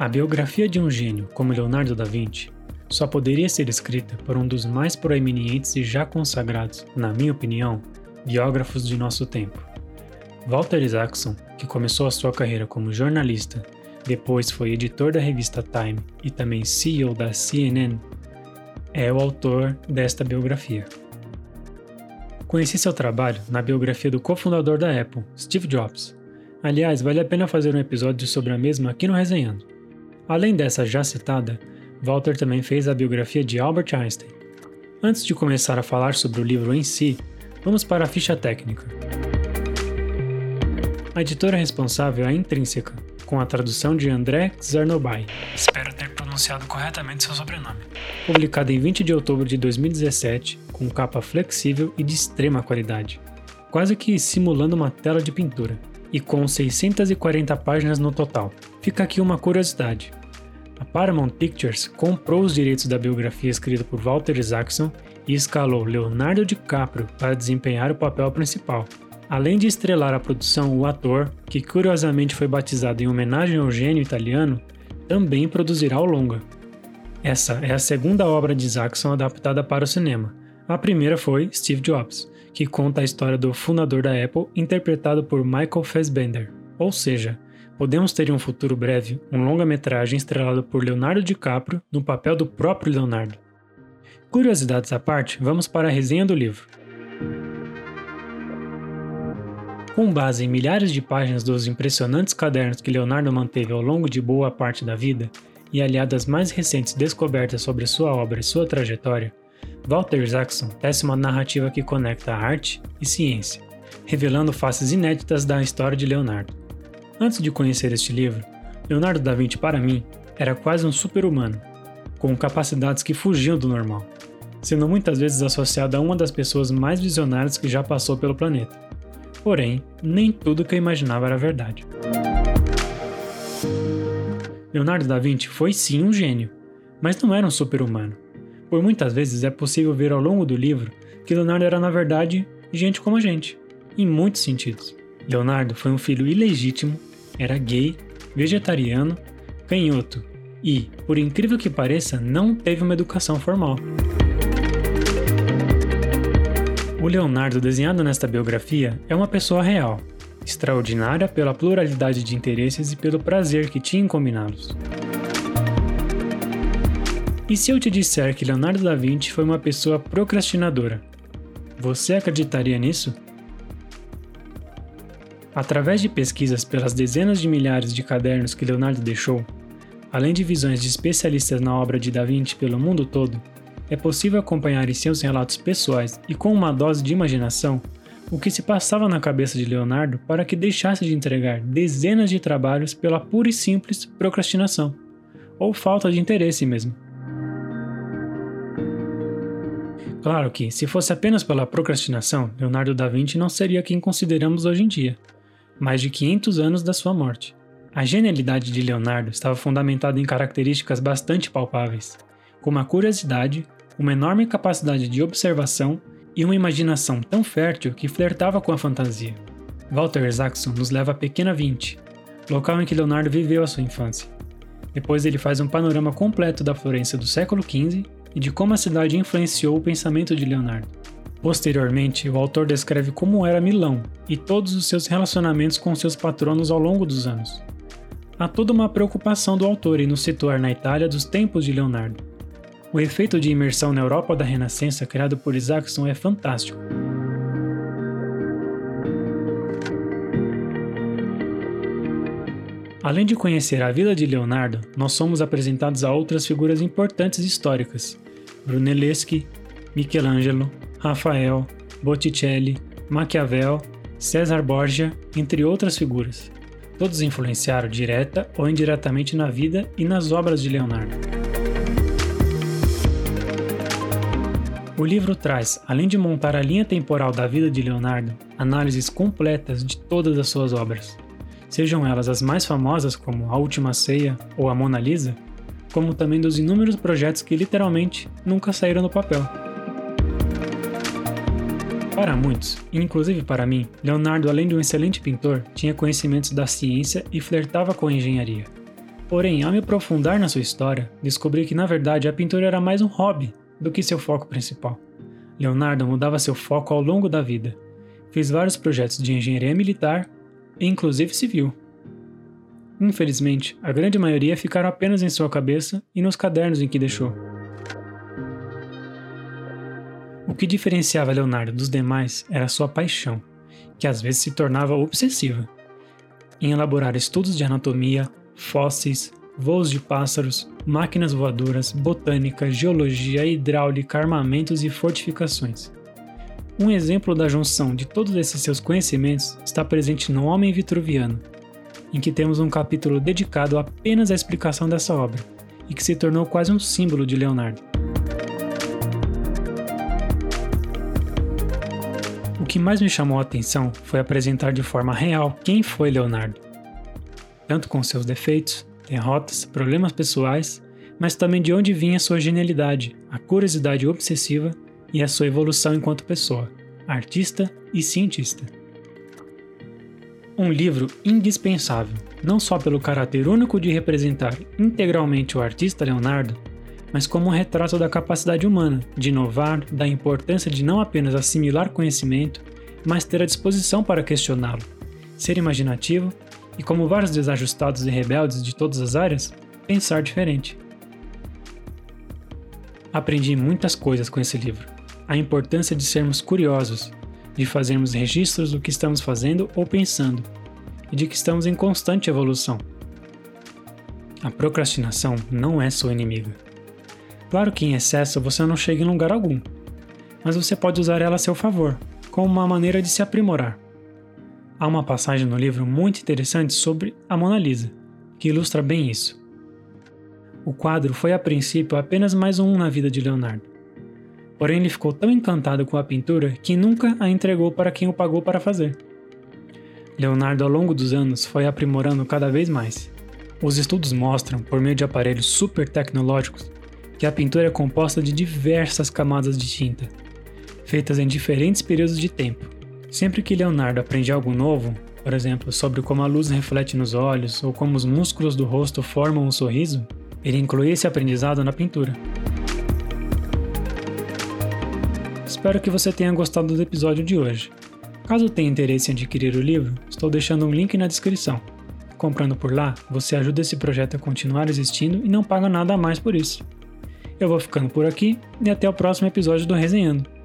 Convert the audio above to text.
A biografia de um gênio como Leonardo da Vinci só poderia ser escrita por um dos mais proeminentes e já consagrados, na minha opinião, biógrafos de nosso tempo. Walter Isaacson, que começou a sua carreira como jornalista, depois foi editor da revista Time e também CEO da CNN, é o autor desta biografia. Conheci seu trabalho na biografia do cofundador da Apple, Steve Jobs. Aliás, vale a pena fazer um episódio sobre a mesma aqui no Resenhando. Além dessa já citada, Walter também fez a biografia de Albert Einstein. Antes de começar a falar sobre o livro em si, vamos para a ficha técnica. A editora responsável é a Intrínseca, com a tradução de André Czarnoby. Espero ter pronunciado corretamente seu sobrenome. Publicada em 20 de outubro de 2017, com capa flexível e de extrema qualidade, quase que simulando uma tela de pintura, e com 640 páginas no total. Fica aqui uma curiosidade. A Paramount Pictures comprou os direitos da biografia escrita por Walter Isaacson e escalou Leonardo DiCaprio para desempenhar o papel principal. Além de estrelar a produção, o ator, que curiosamente foi batizado em homenagem ao gênio italiano, também produzirá o longa. Essa é a segunda obra de Isaacson adaptada para o cinema. A primeira foi Steve Jobs, que conta a história do fundador da Apple interpretado por Michael Fassbender. Ou seja, podemos ter em um futuro breve um longa-metragem estrelado por Leonardo DiCaprio no papel do próprio Leonardo. Curiosidades à parte, vamos para a resenha do livro. Com base em milhares de páginas dos impressionantes cadernos que Leonardo manteve ao longo de boa parte da vida, e aliado às mais recentes descobertas sobre sua obra e sua trajetória, Walter Isaacson tece uma narrativa que conecta arte e ciência, revelando faces inéditas da história de Leonardo. Antes de conhecer este livro, Leonardo da Vinci, para mim, era quase um super-humano, com capacidades que fugiam do normal, sendo muitas vezes associado a uma das pessoas mais visionárias que já passou pelo planeta. Porém, nem tudo que eu imaginava era verdade. Leonardo da Vinci foi sim um gênio, mas não era um super-humano. Por muitas vezes é possível ver ao longo do livro que Leonardo era, na verdade, gente como a gente, em muitos sentidos. Leonardo foi um filho ilegítimo era gay, vegetariano, canhoto e, por incrível que pareça, não teve uma educação formal. O Leonardo desenhado nesta biografia é uma pessoa real, extraordinária pela pluralidade de interesses e pelo prazer que tinha em combiná-los. E se eu te disser que Leonardo da Vinci foi uma pessoa procrastinadora, você acreditaria nisso? Através de pesquisas pelas dezenas de milhares de cadernos que Leonardo deixou, além de visões de especialistas na obra de Da Vinci pelo mundo todo, é possível acompanhar em seus relatos pessoais e com uma dose de imaginação o que se passava na cabeça de Leonardo para que deixasse de entregar dezenas de trabalhos pela pura e simples procrastinação, ou falta de interesse mesmo. Claro que, se fosse apenas pela procrastinação, Leonardo da Vinci não seria quem consideramos hoje em dia mais de 500 anos da sua morte. A genialidade de Leonardo estava fundamentada em características bastante palpáveis, como a curiosidade, uma enorme capacidade de observação e uma imaginação tão fértil que flertava com a fantasia. Walter Isaacson nos leva a Pequena 20, local em que Leonardo viveu a sua infância. Depois ele faz um panorama completo da Florença do século XV e de como a cidade influenciou o pensamento de Leonardo. Posteriormente, o autor descreve como era Milão e todos os seus relacionamentos com seus patronos ao longo dos anos. Há toda uma preocupação do autor em nos situar na Itália dos tempos de Leonardo. O efeito de imersão na Europa da Renascença criado por Isaacson é fantástico. Além de conhecer a vida de Leonardo, nós somos apresentados a outras figuras importantes históricas: Brunelleschi, Michelangelo, Rafael, Botticelli, Maquiavel, César Borgia, entre outras figuras. Todos influenciaram direta ou indiretamente na vida e nas obras de Leonardo. O livro traz, além de montar a linha temporal da vida de Leonardo, análises completas de todas as suas obras, sejam elas as mais famosas como A Última Ceia ou A Mona Lisa, como também dos inúmeros projetos que literalmente nunca saíram no papel. Para muitos, inclusive para mim, Leonardo, além de um excelente pintor, tinha conhecimentos da ciência e flertava com a engenharia. Porém, ao me aprofundar na sua história, descobri que na verdade a pintura era mais um hobby do que seu foco principal. Leonardo mudava seu foco ao longo da vida. Fez vários projetos de engenharia militar inclusive civil. Infelizmente, a grande maioria ficaram apenas em sua cabeça e nos cadernos em que deixou. O que diferenciava Leonardo dos demais era sua paixão, que às vezes se tornava obsessiva, em elaborar estudos de anatomia, fósseis, voos de pássaros, máquinas voadoras, botânica, geologia, hidráulica, armamentos e fortificações. Um exemplo da junção de todos esses seus conhecimentos está presente no Homem Vitruviano, em que temos um capítulo dedicado apenas à explicação dessa obra, e que se tornou quase um símbolo de Leonardo. Que mais me chamou a atenção foi apresentar de forma real quem foi Leonardo, tanto com seus defeitos, derrotas, problemas pessoais, mas também de onde vinha sua genialidade, a curiosidade obsessiva e a sua evolução enquanto pessoa, artista e cientista. Um livro indispensável, não só pelo caráter único de representar integralmente o artista Leonardo, mas como um retrato da capacidade humana de inovar, da importância de não apenas assimilar conhecimento, mas ter a disposição para questioná-lo, ser imaginativo e, como vários desajustados e rebeldes de todas as áreas, pensar diferente. Aprendi muitas coisas com esse livro. A importância de sermos curiosos, de fazermos registros do que estamos fazendo ou pensando, e de que estamos em constante evolução. A procrastinação não é sua inimiga. Claro que em excesso você não chega em lugar algum, mas você pode usar ela a seu favor, como uma maneira de se aprimorar. Há uma passagem no livro muito interessante sobre a Mona Lisa, que ilustra bem isso. O quadro foi a princípio apenas mais um na vida de Leonardo. Porém, ele ficou tão encantado com a pintura que nunca a entregou para quem o pagou para fazer. Leonardo, ao longo dos anos, foi aprimorando cada vez mais. Os estudos mostram, por meio de aparelhos super tecnológicos, que a pintura é composta de diversas camadas de tinta, feitas em diferentes períodos de tempo Sempre que Leonardo aprende algo novo, por exemplo, sobre como a luz reflete nos olhos ou como os músculos do rosto formam um sorriso, ele inclui esse aprendizado na pintura. Espero que você tenha gostado do episódio de hoje. Caso tenha interesse em adquirir o livro, estou deixando um link na descrição. Comprando por lá, você ajuda esse projeto a continuar existindo e não paga nada a mais por isso. Eu vou ficando por aqui e até o próximo episódio do Resenhando.